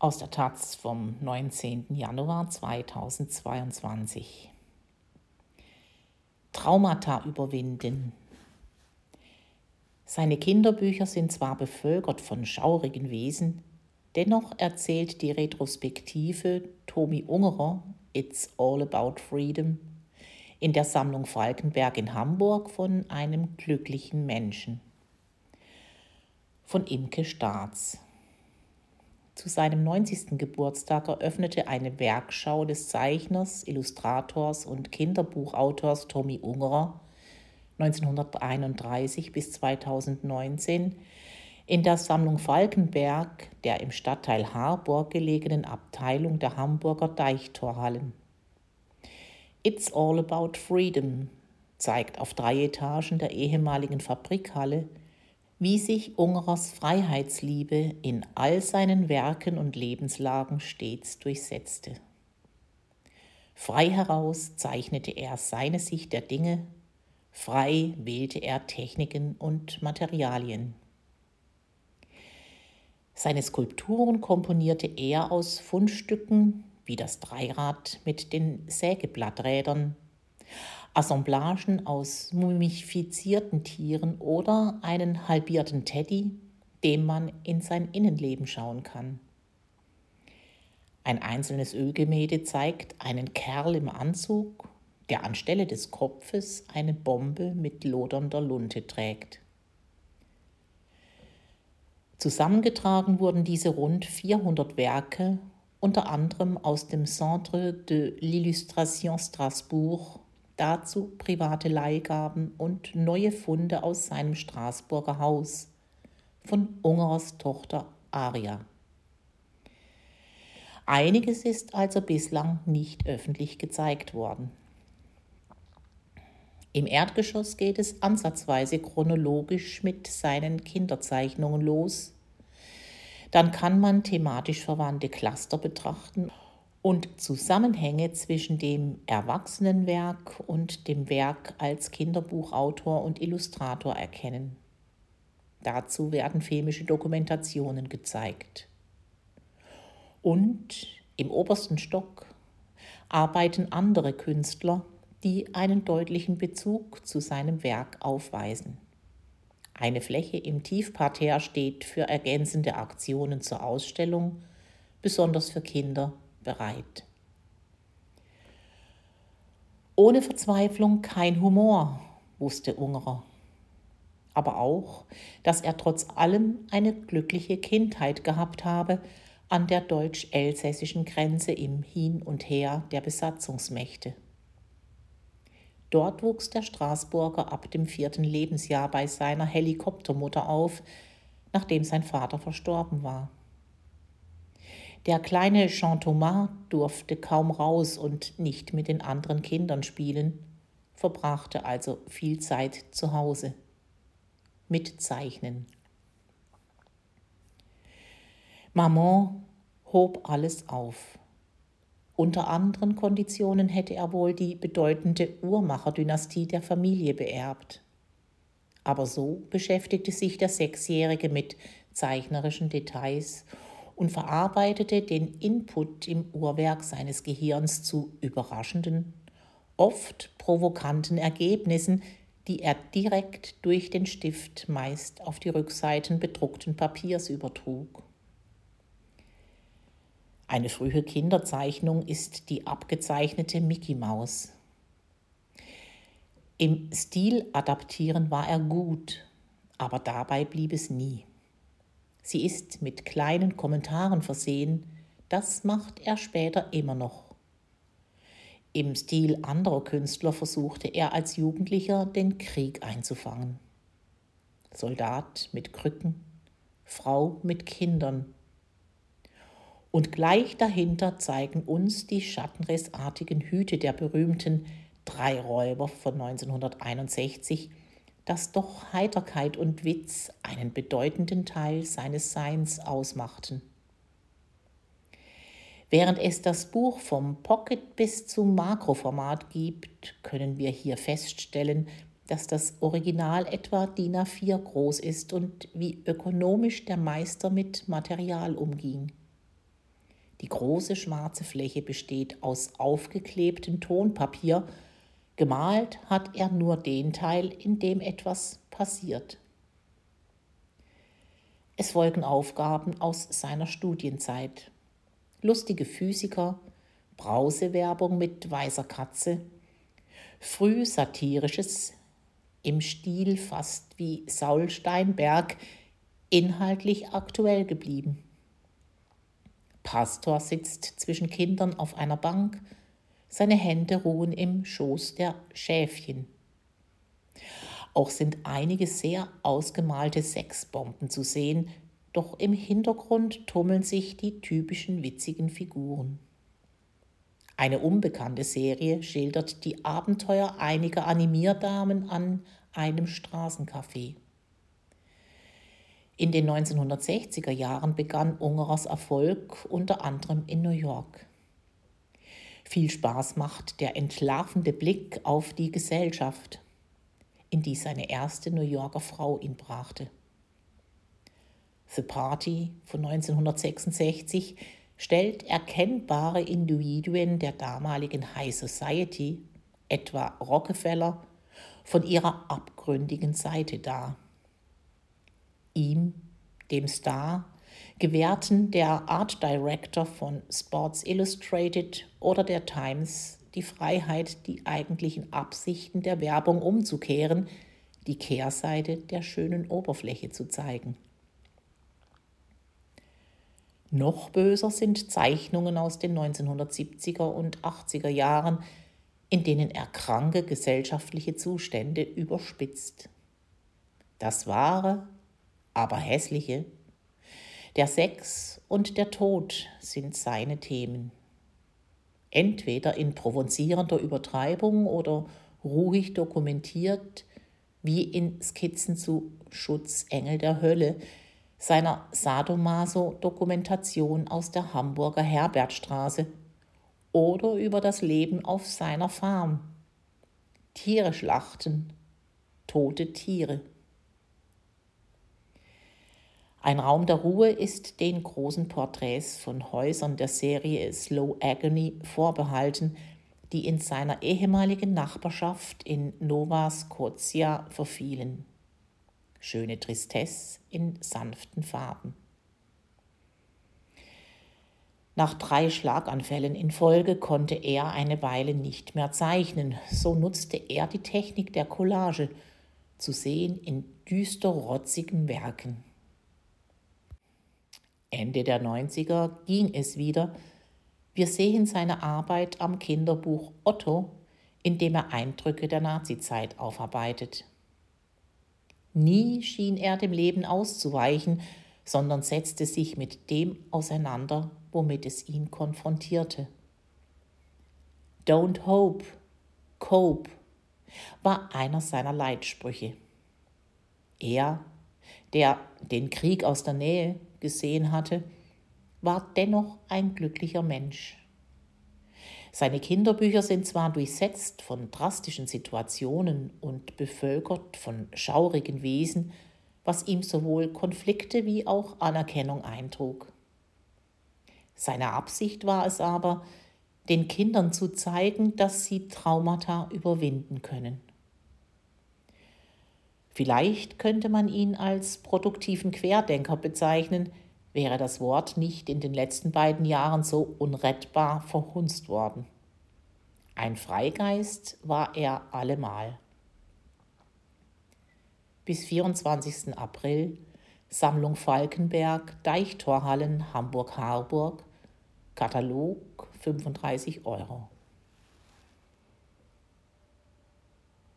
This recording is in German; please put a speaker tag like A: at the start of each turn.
A: aus der Taz vom 19. Januar 2022. Traumata überwinden. Seine Kinderbücher sind zwar bevölkert von schaurigen Wesen, dennoch erzählt die Retrospektive Tomi Ungerer It's All About Freedom in der Sammlung Falkenberg in Hamburg von einem glücklichen Menschen. Von Imke Staats. Zu seinem 90. Geburtstag eröffnete eine Werkschau des Zeichners, Illustrators und Kinderbuchautors Tommy Ungerer 1931 bis 2019 in der Sammlung Falkenberg, der im Stadtteil Harburg gelegenen Abteilung der Hamburger Deichtorhallen. It's All About Freedom zeigt auf drei Etagen der ehemaligen Fabrikhalle wie sich Ungerers Freiheitsliebe in all seinen Werken und Lebenslagen stets durchsetzte. Frei heraus zeichnete er seine Sicht der Dinge, frei wählte er Techniken und Materialien. Seine Skulpturen komponierte er aus Fundstücken wie das Dreirad mit den Sägeblatträdern, Assemblagen aus mumifizierten Tieren oder einen halbierten Teddy, dem man in sein Innenleben schauen kann. Ein einzelnes Ölgemälde zeigt einen Kerl im Anzug, der anstelle des Kopfes eine Bombe mit lodernder Lunte trägt. Zusammengetragen wurden diese rund 400 Werke unter anderem aus dem Centre de l'Illustration Strasbourg dazu private Leihgaben und neue Funde aus seinem Straßburger Haus von Ungerers Tochter Aria. Einiges ist also bislang nicht öffentlich gezeigt worden. Im Erdgeschoss geht es ansatzweise chronologisch mit seinen Kinderzeichnungen los. Dann kann man thematisch verwandte Cluster betrachten und Zusammenhänge zwischen dem Erwachsenenwerk und dem Werk als Kinderbuchautor und Illustrator erkennen. Dazu werden filmische Dokumentationen gezeigt. Und im obersten Stock arbeiten andere Künstler, die einen deutlichen Bezug zu seinem Werk aufweisen. Eine Fläche im Tiefparterre steht für ergänzende Aktionen zur Ausstellung, besonders für Kinder bereit. Ohne Verzweiflung kein Humor, wusste Ungerer. Aber auch, dass er trotz allem eine glückliche Kindheit gehabt habe an der deutsch-elsässischen Grenze im Hin und Her der Besatzungsmächte. Dort wuchs der Straßburger ab dem vierten Lebensjahr bei seiner Helikoptermutter auf, nachdem sein Vater verstorben war. Der kleine Jean Thomas durfte kaum raus und nicht mit den anderen Kindern spielen, verbrachte also viel Zeit zu Hause. Mit Zeichnen. Maman hob alles auf. Unter anderen Konditionen hätte er wohl die bedeutende Uhrmacherdynastie der Familie beerbt. Aber so beschäftigte sich der Sechsjährige mit zeichnerischen Details und verarbeitete den Input im Uhrwerk seines Gehirns zu überraschenden, oft provokanten Ergebnissen, die er direkt durch den Stift meist auf die Rückseiten bedruckten Papiers übertrug. Eine frühe Kinderzeichnung ist die abgezeichnete Mickey Maus. Im Stil adaptieren war er gut, aber dabei blieb es nie. Sie ist mit kleinen Kommentaren versehen, das macht er später immer noch. Im Stil anderer Künstler versuchte er als Jugendlicher den Krieg einzufangen. Soldat mit Krücken, Frau mit Kindern. Und gleich dahinter zeigen uns die schattenrissartigen Hüte der berühmten Drei Räuber von 1961 dass doch Heiterkeit und Witz einen bedeutenden Teil seines Seins ausmachten. Während es das Buch vom Pocket bis zum Makroformat gibt, können wir hier feststellen, dass das Original etwa DIN A4 groß ist und wie ökonomisch der Meister mit Material umging. Die große schwarze Fläche besteht aus aufgeklebtem Tonpapier. Gemalt hat er nur den Teil, in dem etwas passiert. Es folgen Aufgaben aus seiner Studienzeit. Lustige Physiker, Brausewerbung mit weißer Katze, früh satirisches, im Stil fast wie Saul Steinberg, inhaltlich aktuell geblieben. Pastor sitzt zwischen Kindern auf einer Bank, seine Hände ruhen im Schoß der Schäfchen. Auch sind einige sehr ausgemalte Sexbomben zu sehen, doch im Hintergrund tummeln sich die typischen witzigen Figuren. Eine unbekannte Serie schildert die Abenteuer einiger Animierdamen an einem Straßencafé. In den 1960er Jahren begann Ungerers Erfolg unter anderem in New York. Viel Spaß macht der entlarvende Blick auf die Gesellschaft, in die seine erste New Yorker Frau ihn brachte. The Party von 1966 stellt erkennbare Individuen der damaligen High Society, etwa Rockefeller, von ihrer abgründigen Seite dar. Ihm, dem Star, gewährten der Art Director von Sports Illustrated oder der Times die Freiheit, die eigentlichen Absichten der Werbung umzukehren, die Kehrseite der schönen Oberfläche zu zeigen. Noch böser sind Zeichnungen aus den 1970er und 80er Jahren, in denen er kranke gesellschaftliche Zustände überspitzt. Das Wahre, aber Hässliche, der Sex und der Tod sind seine Themen. Entweder in provozierender Übertreibung oder ruhig dokumentiert, wie in Skizzen zu Schutzengel der Hölle, seiner Sadomaso-Dokumentation aus der Hamburger Herbertstraße oder über das Leben auf seiner Farm. Tiere schlachten, tote Tiere. Ein Raum der Ruhe ist den großen Porträts von Häusern der Serie Slow Agony vorbehalten, die in seiner ehemaligen Nachbarschaft in Nova Scotia verfielen schöne Tristesse in sanften Farben. Nach drei Schlaganfällen in Folge konnte er eine Weile nicht mehr zeichnen. So nutzte er die Technik der Collage, zu sehen in düsterrotzigen Werken. Ende der 90er ging es wieder. Wir sehen seine Arbeit am Kinderbuch Otto, in dem er Eindrücke der Nazizeit aufarbeitet. Nie schien er dem Leben auszuweichen, sondern setzte sich mit dem auseinander, womit es ihn konfrontierte. Don't hope, cope war einer seiner Leitsprüche. Er, der den Krieg aus der Nähe gesehen hatte, war dennoch ein glücklicher Mensch. Seine Kinderbücher sind zwar durchsetzt von drastischen Situationen und bevölkert von schaurigen Wesen, was ihm sowohl Konflikte wie auch Anerkennung eintrug. Seine Absicht war es aber, den Kindern zu zeigen, dass sie Traumata überwinden können. Vielleicht könnte man ihn als produktiven Querdenker bezeichnen, wäre das Wort nicht in den letzten beiden Jahren so unrettbar verhunzt worden. Ein Freigeist war er allemal. Bis 24. April Sammlung Falkenberg, Deichtorhallen, Hamburg-Harburg, Katalog 35 Euro.